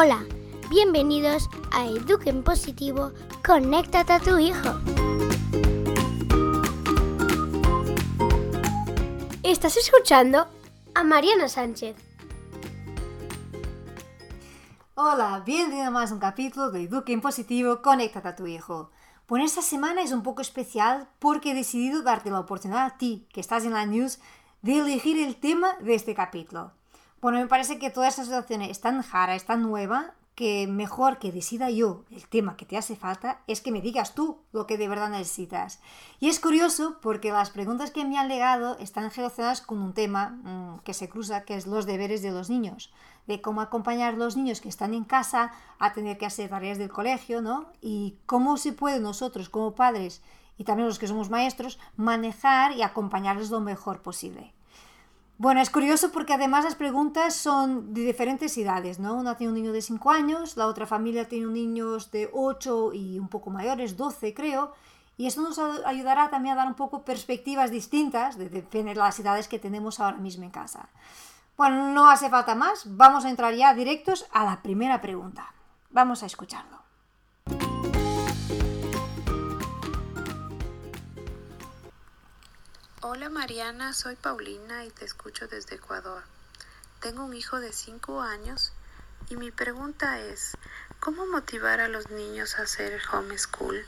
Hola, bienvenidos a Eduquen Positivo, conéctate a tu hijo. Estás escuchando a Mariana Sánchez. Hola, bienvenido a más un capítulo de Eduquen Positivo, conéctate a tu hijo. Bueno, esta semana es un poco especial porque he decidido darte la oportunidad a ti, que estás en la news, de elegir el tema de este capítulo. Bueno, me parece que toda esta situación es tan jara, es tan nueva, que mejor que decida yo el tema que te hace falta es que me digas tú lo que de verdad necesitas. Y es curioso porque las preguntas que me han legado están relacionadas con un tema mmm, que se cruza, que es los deberes de los niños, de cómo acompañar a los niños que están en casa a tener que hacer tareas del colegio, ¿no? Y cómo se puede nosotros como padres y también los que somos maestros manejar y acompañarles lo mejor posible. Bueno, es curioso porque además las preguntas son de diferentes edades, ¿no? Una tiene un niño de 5 años, la otra familia tiene niños de 8 y un poco mayores, 12 creo, y eso nos ayudará también a dar un poco perspectivas distintas de, de las edades que tenemos ahora mismo en casa. Bueno, no hace falta más, vamos a entrar ya directos a la primera pregunta. Vamos a escucharlo. Hola Mariana, soy Paulina y te escucho desde Ecuador. Tengo un hijo de 5 años y mi pregunta es, ¿cómo motivar a los niños a hacer homeschool?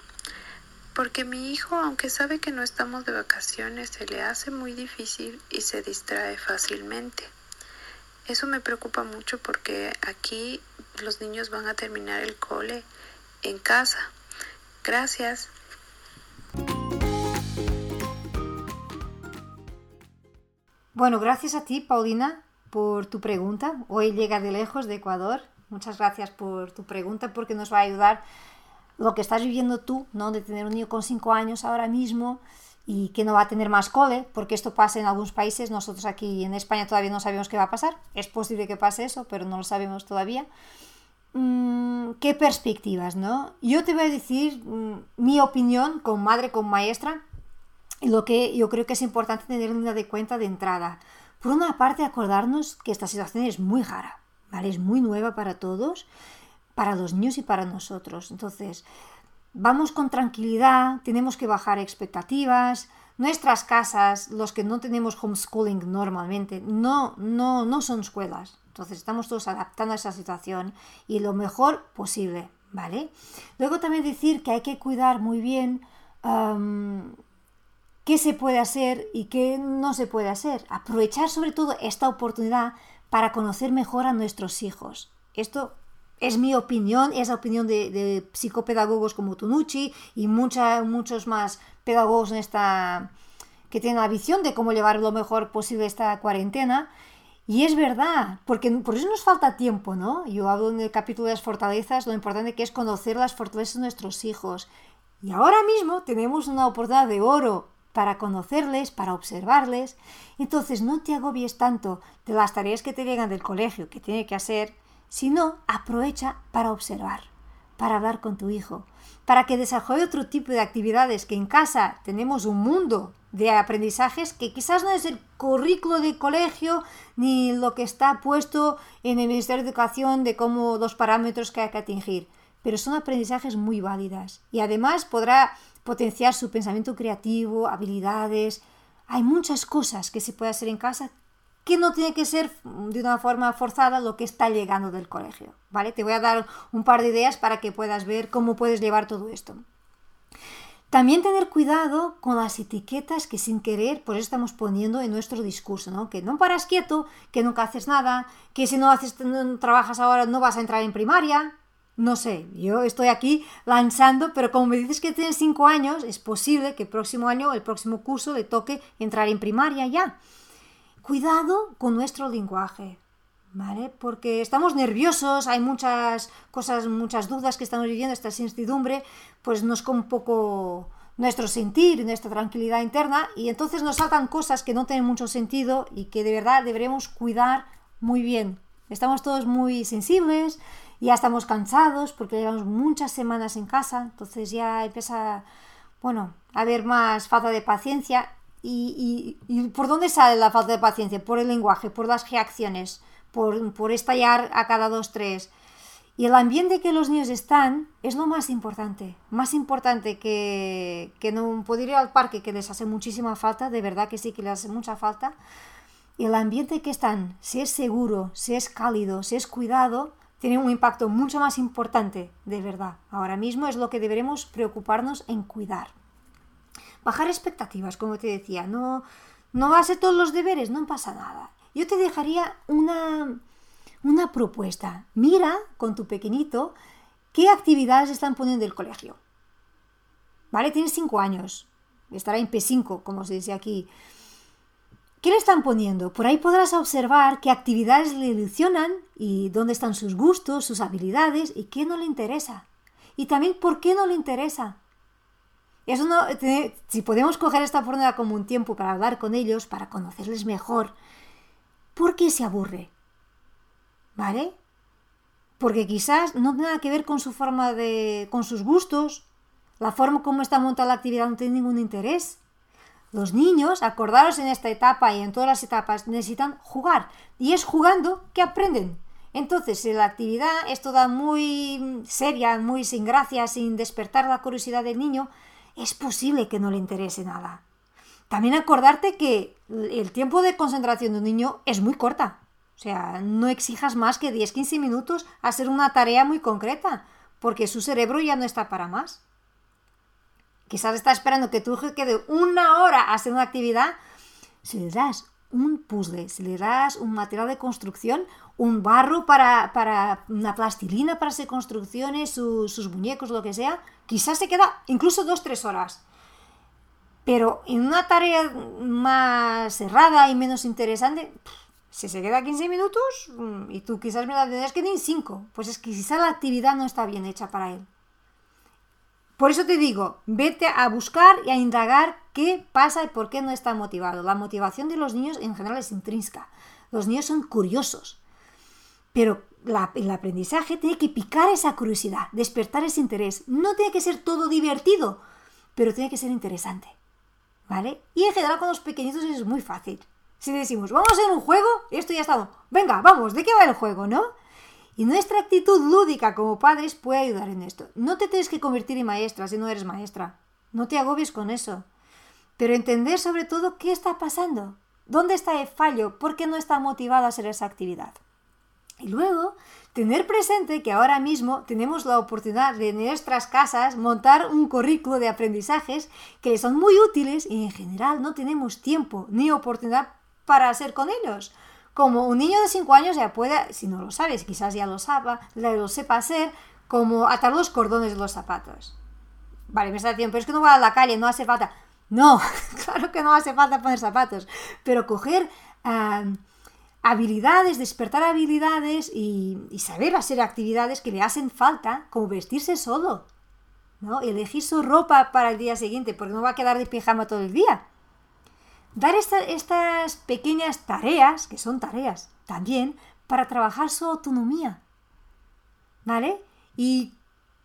Porque mi hijo, aunque sabe que no estamos de vacaciones, se le hace muy difícil y se distrae fácilmente. Eso me preocupa mucho porque aquí los niños van a terminar el cole en casa. Gracias. Bueno, gracias a ti, Paulina, por tu pregunta. Hoy llega de lejos, de Ecuador. Muchas gracias por tu pregunta porque nos va a ayudar lo que estás viviendo tú, ¿no? De tener un niño con 5 años ahora mismo y que no va a tener más cole, porque esto pasa en algunos países. Nosotros aquí en España todavía no sabemos qué va a pasar. Es posible que pase eso, pero no lo sabemos todavía. Mm, ¿Qué perspectivas, no? Yo te voy a decir mm, mi opinión como madre, como maestra, lo que yo creo que es importante tener una de cuenta de entrada. Por una parte, acordarnos que esta situación es muy rara, ¿vale? Es muy nueva para todos, para los niños y para nosotros. Entonces, vamos con tranquilidad, tenemos que bajar expectativas. Nuestras casas, los que no tenemos homeschooling normalmente, no, no, no son escuelas. Entonces, estamos todos adaptando a esa situación y lo mejor posible, ¿vale? Luego también decir que hay que cuidar muy bien qué se puede hacer y qué no se puede hacer. Aprovechar sobre todo esta oportunidad para conocer mejor a nuestros hijos. Esto es mi opinión, es la opinión de, de psicopedagogos como Tunucci y mucha, muchos más pedagogos en esta, que tienen la visión de cómo llevar lo mejor posible esta cuarentena. Y es verdad, porque por eso nos falta tiempo, ¿no? Yo hablo en el capítulo de las fortalezas, lo importante que es conocer las fortalezas de nuestros hijos. Y ahora mismo tenemos una oportunidad de oro para conocerles, para observarles. Entonces no te agobies tanto de las tareas que te llegan del colegio que tiene que hacer, sino aprovecha para observar, para hablar con tu hijo, para que desarrolle otro tipo de actividades que en casa tenemos un mundo de aprendizajes que quizás no es el currículo de colegio ni lo que está puesto en el Ministerio de Educación de cómo los parámetros que hay que atingir, pero son aprendizajes muy válidas y además podrá potenciar su pensamiento creativo, habilidades. Hay muchas cosas que se puede hacer en casa que no tiene que ser de una forma forzada lo que está llegando del colegio, ¿vale? Te voy a dar un par de ideas para que puedas ver cómo puedes llevar todo esto. También tener cuidado con las etiquetas que sin querer pues estamos poniendo en nuestro discurso, ¿no? Que no paras quieto, que nunca haces nada, que si no haces no trabajas ahora no vas a entrar en primaria, no sé, yo estoy aquí lanzando, pero como me dices que tienes 5 años, es posible que el próximo año, el próximo curso, le toque entrar en primaria ya. Cuidado con nuestro lenguaje, ¿vale? Porque estamos nerviosos, hay muchas cosas, muchas dudas que estamos viviendo, esta incertidumbre, pues nos con un poco nuestro sentir, nuestra tranquilidad interna, y entonces nos saltan cosas que no tienen mucho sentido y que de verdad deberemos cuidar muy bien. Estamos todos muy sensibles, ya estamos cansados porque llevamos muchas semanas en casa, entonces ya empieza, bueno, a haber más falta de paciencia. ¿Y, y, por dónde sale la falta de paciencia? Por el lenguaje, por las reacciones, por, por estallar a cada dos, tres. Y el ambiente que los niños están es lo más importante. Más importante que, que no poder ir al parque, que les hace muchísima falta, de verdad que sí que les hace mucha falta. Y el ambiente que están, si es seguro, si es cálido, si es cuidado, tiene un impacto mucho más importante, de verdad. Ahora mismo es lo que deberemos preocuparnos en cuidar. Bajar expectativas, como te decía, no, no hace todos los deberes, no pasa nada. Yo te dejaría una, una propuesta. Mira con tu pequeñito qué actividades están poniendo el colegio. ¿Vale? Tienes 5 años. Estará en P5, como se dice aquí. ¿Qué le están poniendo? Por ahí podrás observar qué actividades le ilusionan y dónde están sus gustos, sus habilidades y qué no le interesa. Y también por qué no le interesa. Eso no, si podemos coger esta oportunidad como un tiempo para hablar con ellos, para conocerles mejor, ¿por qué se aburre? ¿Vale? Porque quizás no tiene nada que ver con su forma de. con sus gustos. La forma como está montada la actividad no tiene ningún interés. Los niños, acordaros en esta etapa y en todas las etapas, necesitan jugar. Y es jugando que aprenden. Entonces, si la actividad es toda muy seria, muy sin gracia, sin despertar la curiosidad del niño, es posible que no le interese nada. También acordarte que el tiempo de concentración de un niño es muy corta. O sea, no exijas más que 10-15 minutos a hacer una tarea muy concreta, porque su cerebro ya no está para más. Quizás está esperando que tu hijo quede una hora hacer una actividad. Si le das un puzzle, si le das un material de construcción, un barro para, para una plastilina para hacer construcciones, sus muñecos, lo que sea, quizás se queda incluso 2-3 horas. Pero en una tarea más cerrada y menos interesante, si se queda 15 minutos mm, y tú quizás me la tendrás que ni 5, pues es que quizás la actividad no está bien hecha para él. Por eso te digo, vete a buscar y a indagar qué pasa y por qué no está motivado. La motivación de los niños en general es intrínseca. Los niños son curiosos. Pero el aprendizaje tiene que picar esa curiosidad, despertar ese interés. No tiene que ser todo divertido, pero tiene que ser interesante. ¿Vale? Y en general con los pequeñitos es muy fácil. Si decimos, vamos a hacer un juego, esto ya está. Venga, vamos, ¿de qué va el juego, no? Y nuestra actitud lúdica como padres puede ayudar en esto. No te tienes que convertir en maestra si no eres maestra. No te agobies con eso. Pero entender sobre todo qué está pasando. ¿Dónde está el fallo? ¿Por qué no está motivado a hacer esa actividad? Y luego, tener presente que ahora mismo tenemos la oportunidad de en nuestras casas montar un currículo de aprendizajes que son muy útiles y en general no tenemos tiempo ni oportunidad para hacer con ellos. Como un niño de 5 años ya puede, si no lo sabes, quizás ya lo, sepa, lo sepa hacer, como atar los cordones de los zapatos. Vale, me está diciendo, pero es que no va a la calle, no hace falta. No, claro que no hace falta poner zapatos, pero coger habilidades, despertar habilidades y, y, saber hacer actividades que le hacen falta, como vestirse solo, ¿no? Elegir su ropa para el día siguiente, porque no va a quedar de pijama todo el día dar estas pequeñas tareas, que son tareas también, para trabajar su autonomía. ¿Vale? Y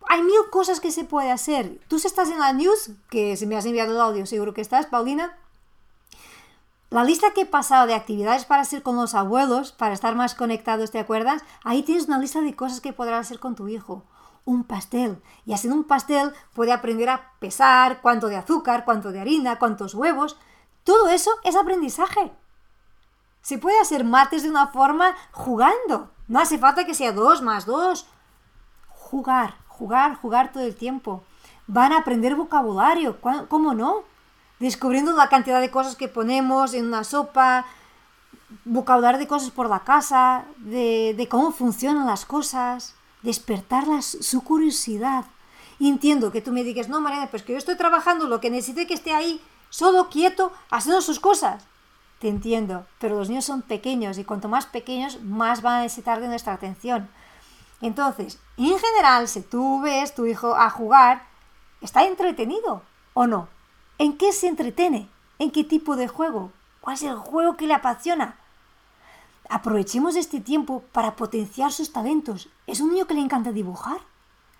hay mil cosas que se puede hacer. Tú si estás en la news, que se me has enviado el audio, seguro que estás, Paulina. La lista que he pasado de actividades para hacer con los abuelos, para estar más conectados, ¿te acuerdas? Ahí tienes una lista de cosas que podrás hacer con tu hijo. Un pastel. Y haciendo un pastel puede aprender a pesar cuánto de azúcar, cuánto de harina, cuántos huevos. Todo eso es aprendizaje. Se puede hacer mates de una forma jugando. No hace falta que sea dos más dos. Jugar, jugar, jugar todo el tiempo. Van a aprender vocabulario, ¿cómo no? Descubriendo la cantidad de cosas que ponemos en una sopa, vocabulario de cosas por la casa, de, cómo funcionan las cosas, despertar su curiosidad. Y entiendo que tú me digas, no, Mariana, pues que yo estoy trabajando, lo que necesite que esté ahí solo quieto, haciendo sus cosas. Te entiendo, pero los niños son pequeños y cuanto más pequeños, más van a necesitar de nuestra atención. Entonces, en general, si tú ves tu hijo a jugar, ¿está entretenido o no? ¿En qué se entretiene? ¿En qué tipo de juego? ¿Cuál es el juego que le apasiona? Aprovechemos este tiempo para potenciar sus talentos. ¿Es un niño que le encanta dibujar?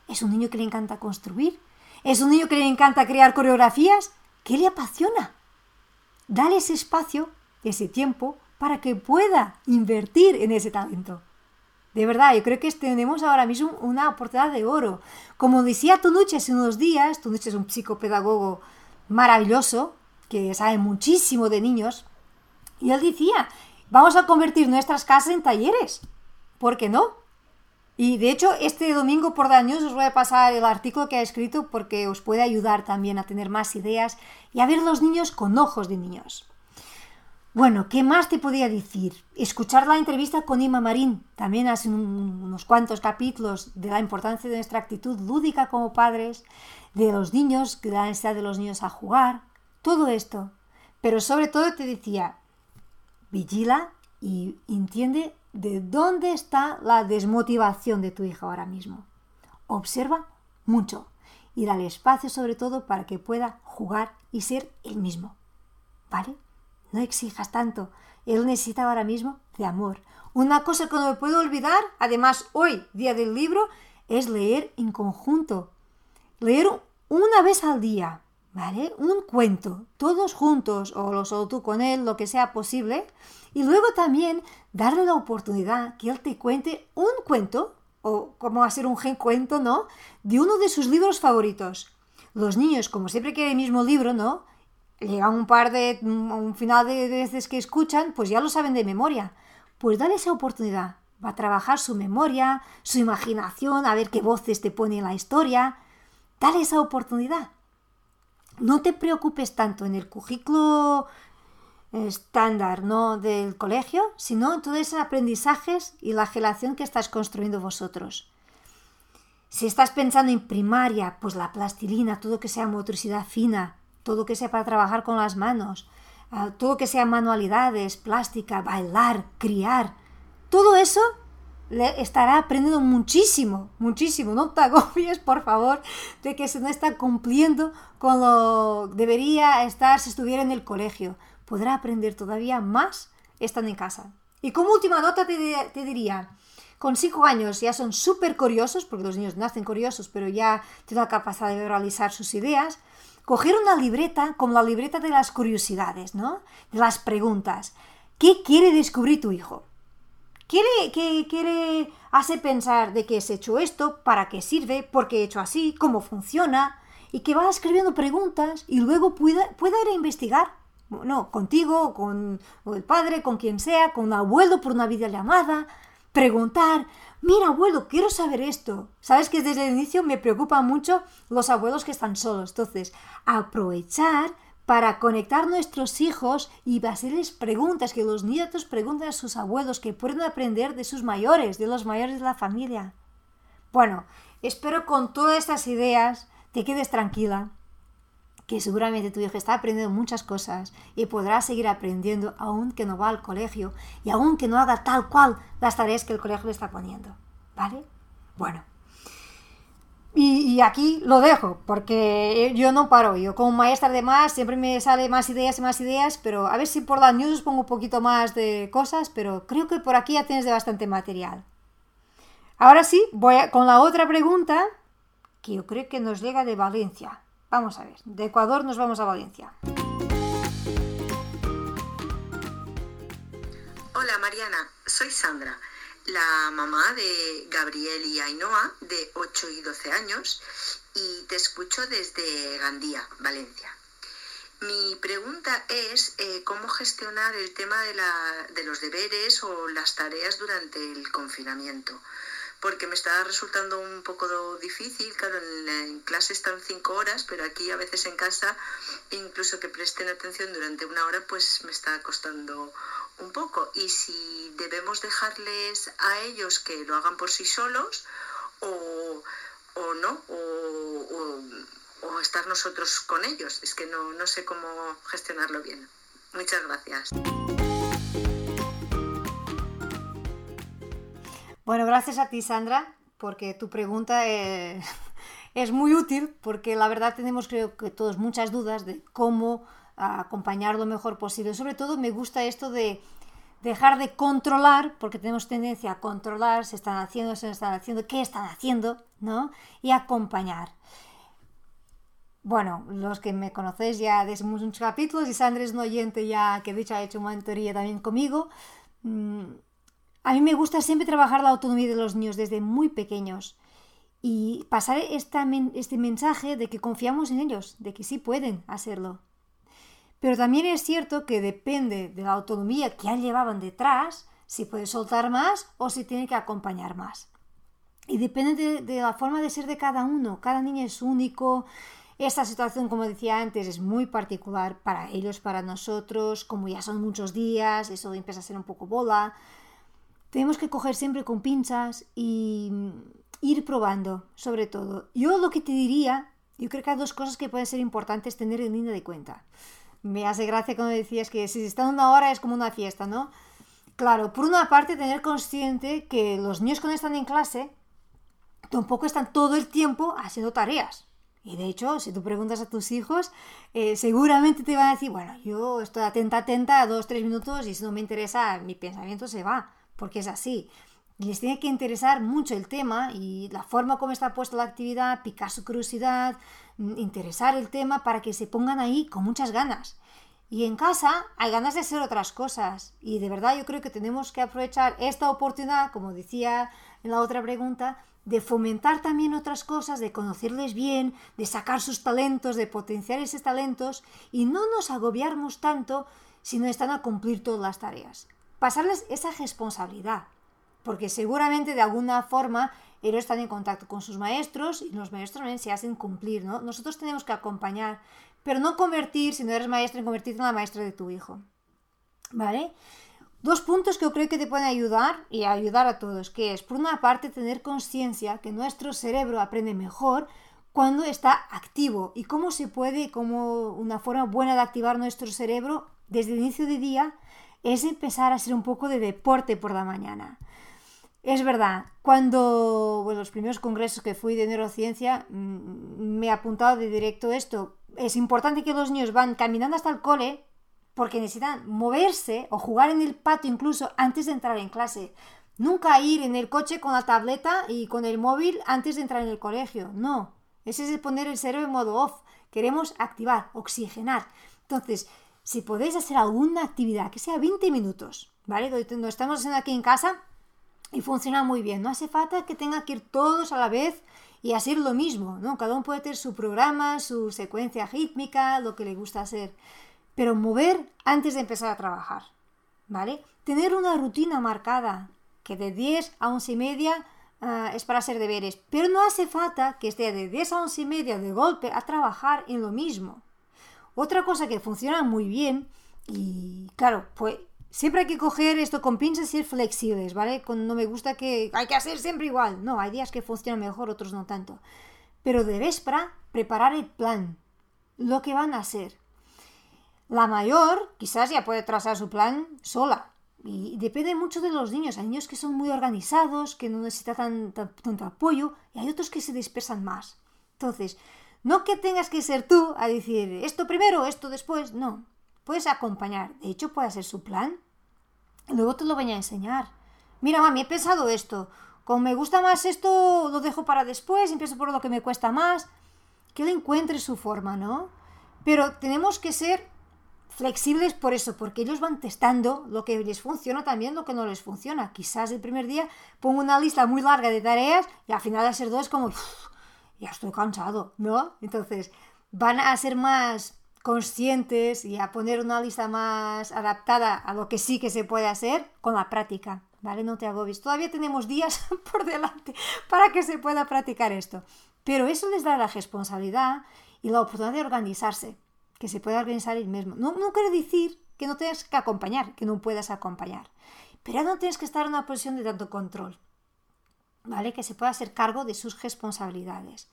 ¿Es un niño que le encanta construir? ¿Es un niño que le encanta crear coreografías? ¿Qué le apasiona? Dale ese espacio, ese tiempo, para que pueda invertir en ese talento. De verdad, yo creo que tenemos ahora mismo una oportunidad de oro. Como decía Tonuche hace unos días, Tonuche es un psicopedagogo maravilloso, que sabe muchísimo de niños, y él decía, vamos a convertir nuestras casas en talleres. ¿Por qué no? Y de hecho, este domingo por daños os voy a pasar el artículo que ha escrito porque os puede ayudar también a tener más ideas y a ver los niños con ojos de niños. Bueno, ¿qué más te podía decir? Escuchar la entrevista con Ima Marín, también hace unos cuantos capítulos de la importancia de nuestra actitud lúdica como padres, de los niños, de la necesidad de los niños a jugar, todo esto. Pero sobre todo te decía, vigila y entiende de dónde está la desmotivación de tu hija ahora mismo. Observa mucho y dale espacio sobre todo para que pueda jugar y ser el mismo. ¿Vale? No exijas tanto. Él necesita ahora mismo de amor. Una cosa que no me puedo olvidar, además hoy, día del libro, es leer en conjunto. Leer una vez al día, Un cuento, todos juntos, o lo solo tú con él, lo que sea posible. Y luego también darle la oportunidad que él te cuente un cuento, o como hacer un gen cuento, ¿no? De uno de sus libros favoritos. Los niños, como siempre quieren el mismo libro, ¿no? llega un par de, un final de veces que escuchan, pues ya lo saben de memoria. Pues dale esa oportunidad. Va a trabajar su memoria, su imaginación, a ver qué voces te pone en la historia. Dale esa oportunidad. No te preocupes tanto en el currículo estándar ¿no? del colegio, sino en todos esos aprendizajes y la relación que estás construyendo vosotros. Si estás pensando en primaria, pues la plastilina, todo que sea motricidad fina, todo que sea para trabajar con las manos, ah, todo que sea manualidades, plástica, bailar, criar, todo eso le estará aprendiendo muchísimo, muchísimo. No te agobies, por favor, de que se no está cumpliendo con lo debería estar si estuviera en el colegio. Podrá aprender todavía más estando en casa. Y como última nota te, te diría, con cinco años ya son súper curiosos, porque los niños nacen curiosos, pero ya tienen la capacidad de realizar sus ideas coger una libreta como la libreta de las curiosidades, ¿no? De las preguntas. ¿Qué quiere descubrir tu hijo? ¿Quiere, que quiere hace pensar de qué has hecho esto, para qué sirve, por qué he hecho así, cómo funciona? Y que va escribiendo preguntas y luego pueda, pueda ir a investigar. No, contigo, con el padre, con quien sea, con un abuelo por una videollamada. Preguntar, mira abuelo, quiero saber esto. Sabes que desde el inicio me preocupan mucho los abuelos que están solos. Entonces, aprovechar para conectar nuestros hijos y hacerles preguntas, que los nietos pregunten a sus abuelos, que pueden aprender de sus mayores, de los mayores de la familia. Bueno, espero con todas estas ideas te quedes tranquila, que seguramente tu hijo está aprendiendo muchas cosas y podrá seguir aprendiendo aún que no va al colegio y aún que no haga tal cual las tareas que el colegio le está poniendo. ¿Vale? Bueno. Y, aquí lo dejo, porque yo no paro. Yo como maestra además siempre me sale más ideas y más ideas, pero a ver si por la news pongo un poquito más de cosas, pero creo que por aquí ya tienes de bastante material. Ahora sí, voy con la otra pregunta, que yo creo que nos llega de Valencia. Vamos a ver, de Ecuador nos vamos a Valencia. Hola Mariana, soy Sandra, la mamá de Gabriel y Ainhoa, de 8 y 12 años, y te escucho desde Gandía, Valencia. Mi pregunta es eh, cómo gestionar el tema de, de los deberes o las tareas durante el confinamiento porque me está resultando un poco difícil. Claro, en, clase están cinco horas, pero aquí a veces en casa, incluso que presten atención durante una hora, pues me está costando un poco. Y si debemos dejarles a ellos que lo hagan por sí solos o, no, o, estar nosotros con ellos. Es que no, no sé cómo gestionarlo bien. Muchas gracias. Bueno, gracias a ti, Sandra, porque tu pregunta es, muy útil, porque la verdad tenemos, creo que todos, muchas dudas de cómo acompañar lo mejor posible. Sobre todo me gusta esto de dejar de controlar, porque tenemos tendencia a controlar, se están haciendo, se están haciendo, qué están haciendo, ¿no? Y acompañar. Bueno, los que me conocéis ya desde muchos capítulos, y Sandra es un ya que de hecho ha hecho una mentoría también conmigo, mm, A mí me gusta siempre trabajar la autonomía de los niños desde muy pequeños y pasar este mensaje de que confiamos en ellos, de que sí pueden hacerlo. Pero también es cierto que depende de la autonomía que ya llevaban detrás, si puede soltar más o si tiene que acompañar más. Y depende de, la forma de ser de cada uno. Cada niño es único. Esta situación, como decía antes, es muy particular para ellos, para nosotros. Como ya son muchos días, eso empieza a ser un poco bola. Tenemos que coger siempre con pinzas y ir probando, sobre todo. Yo lo que te diría, yo creo que hay dos cosas que pueden ser importantes tener en línea de cuenta. Me hace gracia cuando decías que si se está una hora es como una fiesta, ¿no? Claro, por una parte tener consciente que los niños cuando están en clase tampoco están todo el tiempo haciendo tareas. Y de hecho, si tú preguntas a tus hijos, eh, seguramente te van a decir, bueno, yo estoy atenta, atenta a dos, tres minutos y si no me interesa, mi pensamiento se va, porque es así. Les tiene que interesar mucho el tema y la forma como está puesta la actividad, picar su curiosidad, mm, interesar el tema para que se pongan ahí con muchas ganas. Y en casa hay ganas de hacer otras cosas. Y de verdad yo creo que tenemos que aprovechar esta oportunidad, como decía en la otra pregunta, de fomentar también otras cosas, de conocerles bien, de sacar sus talentos, de potenciar esos talentos y no nos agobiarnos tanto si no están a cumplir todas las tareas. Pasarles esa responsabilidad, porque seguramente de alguna forma ellos están en contacto con sus maestros y los maestros también se hacen cumplir, ¿no? Nosotros tenemos que acompañar, pero no convertir, si no eres maestra, en convertirte en la maestra de tu hijo. ¿Vale? Dos puntos que yo creo que te pueden ayudar y ayudar a todos, que es, por una parte, tener conciencia que nuestro cerebro aprende mejor cuando está activo y cómo se puede, como una forma buena de activar nuestro cerebro desde el inicio del día, es empezar a hacer un poco de deporte por la mañana. Es verdad, cuando bueno, los primeros congresos que fui de neurociencia mm, me he apuntado de directo esto. Es importante que los niños van caminando hasta el cole porque necesitan moverse o jugar en el patio incluso antes de entrar en clase. Nunca ir en el coche con la tableta y con el móvil antes de entrar en el colegio. No, ese es poner el cerebro en modo off. Queremos activar, oxigenar. Entonces, si podéis hacer alguna actividad, que sea 20 minutos, ¿vale? Lo estamos haciendo aquí en casa, y funciona muy bien. No hace falta que tenga que ir todos a la vez y hacer lo mismo, ¿no? Cada uno puede tener su programa, su secuencia rítmica, lo que le gusta hacer. Pero mover antes de empezar a trabajar, ¿vale? Tener una rutina marcada, que de 10 a 11 y media ah, es para hacer deberes, pero no hace falta que esté de 10 a 11 y media de golpe a trabajar en lo mismo. Otra cosa que funciona muy bien, y claro, pues Siempre hay que coger esto con pinzas y ser flexibles, ¿vale? No me gusta que hay que hacer siempre igual. No, hay días que funcionan mejor, otros no tanto. Pero de para preparar el plan, lo que van a hacer. La mayor quizás ya puede trazar su plan sola. Y depende mucho de los niños. Hay niños que son muy organizados, que no necesitan tanto apoyo, y hay otros que se dispersan más. Entonces, no que tengas que ser tú a decir esto primero, esto después, no. Puedes acompañar. De hecho, puede ser su plan Luego te lo voy a enseñar. Mira, mami, he pensado esto. Como me gusta más esto, lo dejo para después, empiezo por lo que me cuesta más. Que él encuentre su forma, ¿no? Pero tenemos que ser flexibles por eso, porque ellos van testando lo que les funciona también, lo que no les funciona. Quizás el primer día pongo una lista muy larga de tareas y al final de ser dos como, ya estoy cansado, ¿no? Entonces, van a ser más conscientes y a poner una lista más adaptada a lo que sí que se puede hacer con la práctica, ¿vale? No te agobies. Todavía tenemos días por delante para que se pueda practicar esto. Pero eso les da la responsabilidad y la oportunidad de organizarse, que se pueda organizar el mismo. No, no quiere decir que no tengas que acompañar, que no puedas acompañar, pero no tienes que estar en una posición de tanto control, ¿vale? Que se pueda hacer cargo de sus responsabilidades.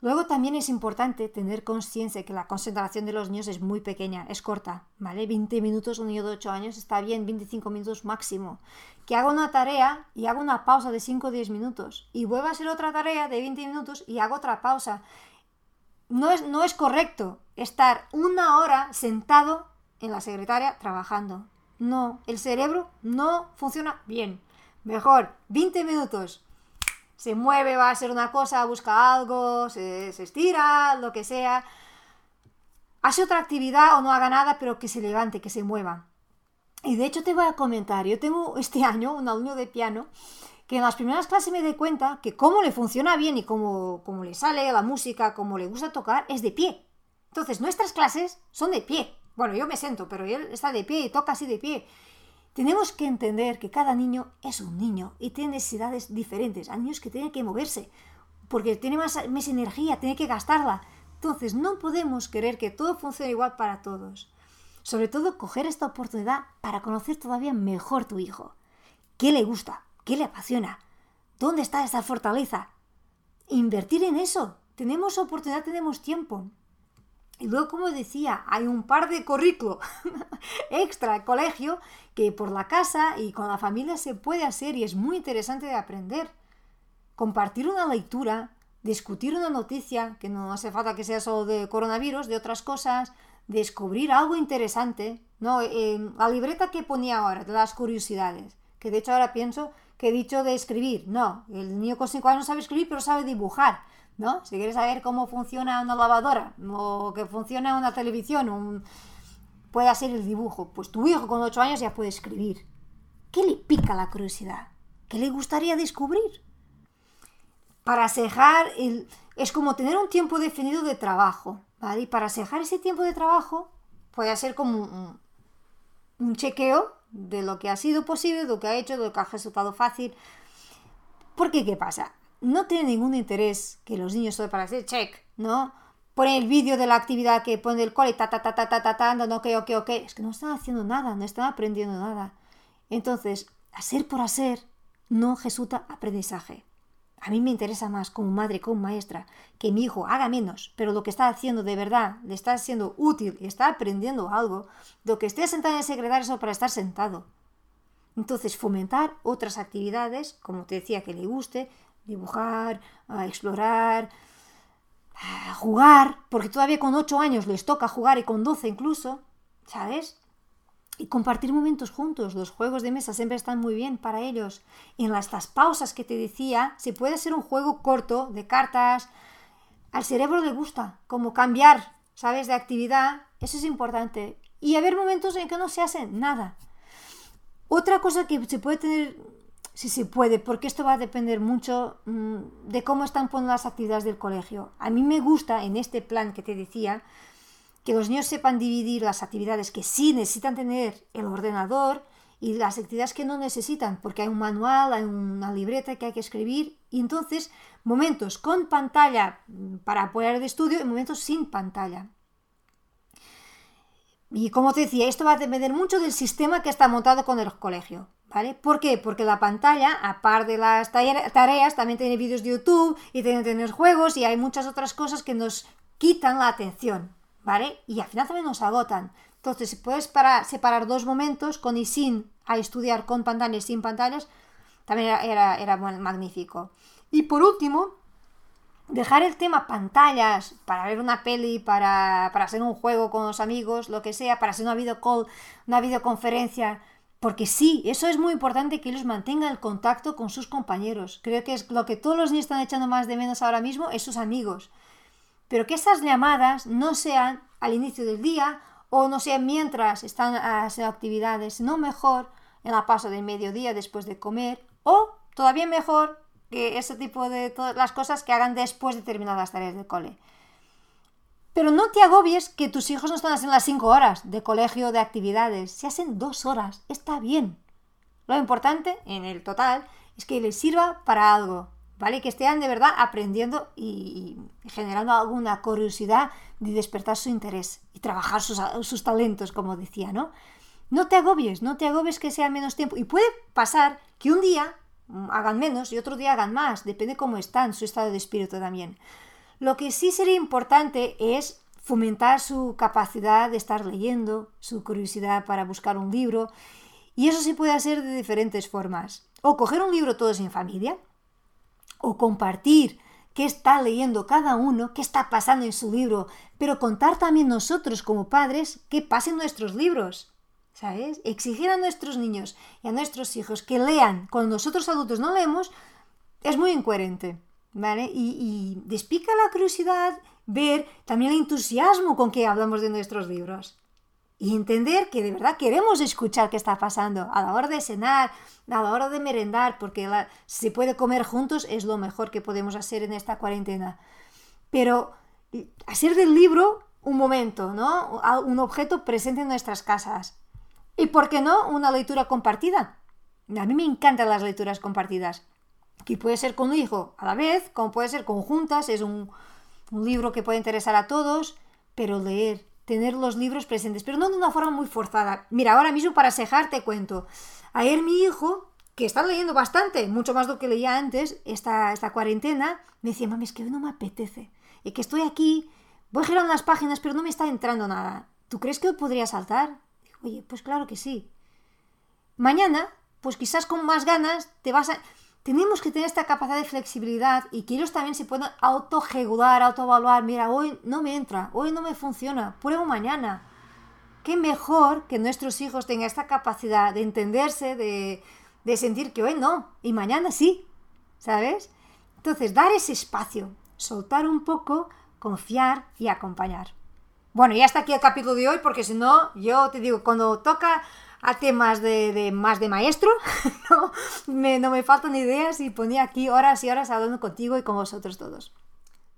Luego también es importante tener conciencia que la concentración de los niños es muy pequeña, es corta, ¿vale? 20 minutos, un niño de 8 años está bien, 25 minutos máximo. Que haga una tarea y haga una pausa de 5 o 10 minutos y vuelva a hacer otra tarea de 20 minutos y haga otra pausa. No es, no es correcto estar una hora sentado en la secretaria trabajando. No, el cerebro no funciona bien. Mejor 20 minutos se mueve, va a hacer una cosa, busca algo, se, estira, lo que sea. Hace otra actividad o no haga nada, pero que se levante, que se mueva. Y de hecho te voy a comentar, yo tengo este año un alumno de piano que en las primeras clases me doy cuenta que cómo le funciona bien y cómo, cómo le sale la música, cómo le gusta tocar, es de pie. Entonces nuestras clases son de pie. Bueno, yo me siento, pero él está de pie y toca así de pie. Tenemos que entender que cada niño es un niño y tiene necesidades diferentes. Hay niños que tienen que moverse porque tiene más, energía, tiene que gastarla. Entonces no podemos querer que todo funcione igual para todos. Sobre todo coger esta oportunidad para conocer todavía mejor tu hijo. ¿Qué le gusta? ¿Qué le apasiona? ¿Dónde está esa fortaleza? Invertir en eso. Tenemos oportunidad, tenemos tiempo. Y luego, como decía, hay un par de currículos extra colegio que por la casa y con la familia se puede hacer y es muy interesante de aprender. Compartir una lectura, discutir una noticia, que no hace falta que sea solo de coronavirus, de otras cosas, descubrir algo interesante. No, la libreta que ponía ahora, de las curiosidades, que de hecho ahora pienso que he dicho de escribir. No, el niño con 5 años no sabe escribir, pero sabe dibujar. ¿No? Si quieres saber cómo funciona una lavadora o que funciona una televisión, un... puede hacer el dibujo. Pues tu hijo con 8 años ya puede escribir. ¿Qué le pica la curiosidad? ¿Qué le gustaría descubrir? Para cejar el... es como tener un tiempo definido de trabajo. Y para cejar ese tiempo de trabajo puede ser como un, un chequeo de lo que ha sido posible, de lo que ha hecho, de lo que ha resultado fácil. Porque, ¿qué pasa? No tiene ningún interés que los niños solo para hacer check, ¿no? Ponen el vídeo de la actividad que pone el cole, ta, ta, ta, ta, ta, ta, ta, no, ok, ok, ok. Es que no están haciendo nada, no están aprendiendo nada. Entonces, hacer por hacer no resulta aprendizaje. A mí me interesa más como madre, como maestra, que mi hijo haga menos, pero lo que está haciendo de verdad le está siendo útil y está aprendiendo algo, lo que esté sentado en el secretario solo para estar sentado. Entonces, fomentar otras actividades, como te decía, que le guste, dibujar, a explorar, a jugar, porque todavía con 8 años les toca jugar y con 12 incluso, ¿sabes? Y compartir momentos juntos. Los juegos de mesa siempre están muy bien para ellos. en las estas pausas que te decía, se puede hacer un juego corto de cartas. Al cerebro le gusta, como cambiar, ¿sabes? De actividad. Eso es importante. Y haber momentos en que no se hace nada. Otra cosa que se puede tener si se puede, porque esto va a depender mucho mm, de cómo están poniendo las actividades del colegio. A mí me gusta en este plan que te decía que los niños sepan dividir las actividades que sí necesitan tener el ordenador y las actividades que no necesitan, porque hay un manual, hay una libreta que hay que escribir, y entonces momentos con pantalla mm, para apoyar el estudio y momentos sin pantalla. Y como te decía, esto va a depender mucho del sistema que está montado con el colegio. ¿Vale? ¿Por qué? Porque la pantalla, aparte de las tareas, también tiene vídeos de YouTube y tiene, tener juegos y hay muchas otras cosas que nos quitan la atención, ¿vale? Y al final también nos agotan. Entonces, si puedes para, separar dos momentos, con y sin, a estudiar con pantallas y sin pantallas, también era, era, magnífico. Y por último, dejar el tema pantallas para ver una peli, para, para hacer un juego con los amigos, lo que sea, para hacer una video call, una videoconferencia porque sí, eso es muy importante que ellos mantengan el contacto con sus compañeros. Creo que es lo que todos los niños están echando más de menos ahora mismo, es sus amigos. Pero que esas llamadas no sean al inicio del día o no sean mientras están haciendo actividades, sino mejor en la pausa del mediodía después de comer o todavía mejor que ese tipo de todas las cosas que hagan después de terminar las tareas de cole. Pero no te agobies que tus hijos no están haciendo las 5 horas de colegio de actividades. Se hacen 2 horas. Está bien. Lo importante en el total es que les sirva para algo. ¿Vale? Que estén de verdad aprendiendo y, generando alguna curiosidad de despertar su interés y trabajar sus, sus talentos, como decía, ¿no? No te agobies, no te agobies que sea menos tiempo. Y puede pasar que un día mm, hagan menos y otro día hagan más, depende cómo están, su estado de espíritu también. Lo que sí sería importante es fomentar su capacidad de estar leyendo, su curiosidad para buscar un libro, y eso se puede hacer de diferentes formas. O coger un libro todos en familia, o compartir qué está leyendo cada uno, qué está pasando en su libro, pero contar también nosotros como padres qué pasa en nuestros libros. ¿Sabes? Exigir a nuestros niños y a nuestros hijos que lean cuando nosotros adultos no leemos es muy incoherente. Y, despica la curiosidad ver también el entusiasmo con que hablamos de nuestros libros. y entender que de verdad queremos escuchar qué está pasando a la hora de cenar, a la hora de merendar, porque si se puede comer juntos es lo mejor que podemos hacer en esta cuarentena. Pero hacer del libro un momento, ¿no? Un objeto presente en nuestras casas. Y por qué no una lectura compartida. A mí me encantan las lecturas compartidas. Que puede ser con un hijo a la vez, como puede ser conjuntas, es un, un libro que puede interesar a todos, pero leer tener los libros presentes, pero no de una forma muy forzada. Mira, ahora mismo para sejar te cuento. Ayer mi hijo, que está leyendo bastante, mucho más de lo que leía antes, esta, esta cuarentena, me decía, mami, es que hoy no me apetece. Y que estoy aquí, voy girando las páginas, pero no me está entrando nada. ¿Tú crees que hoy podría saltar? Oye, pues claro que sí. Mañana, pues quizás con más ganas, te vas a tenemos que tener esta capacidad de flexibilidad y que ellos también se puedan autogegular, autoevaluar. Mira, hoy no me entra, hoy no me funciona, pruebo mañana. Qué mejor que nuestros hijos tengan esta capacidad de entenderse, de, de sentir que hoy no y mañana sí, ¿sabes? Entonces, dar ese espacio, soltar un poco, confiar y acompañar. Bueno, y hasta aquí el capítulo de hoy, porque si no, yo te digo, cuando toca a temas de, más de maestro, no me, no me faltan ideas y ponía aquí horas y horas hablando contigo y con vosotros todos.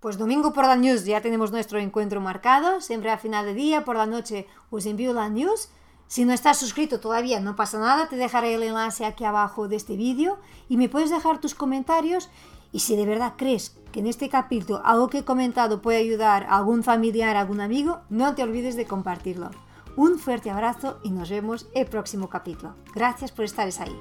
Pues domingo por la news ya tenemos nuestro encuentro marcado, siempre a final de día, por la noche os envío la news. Si no estás suscrito todavía no pasa nada, te dejaré el enlace aquí abajo de este vídeo y me puedes dejar tus comentarios y si de verdad crees que en este capítulo algo que he comentado puede ayudar a algún familiar, a algún amigo, no te olvides de compartirlo. Un fuerte abrazo y nos vemos el próximo capítulo. Gracias por estar ahí.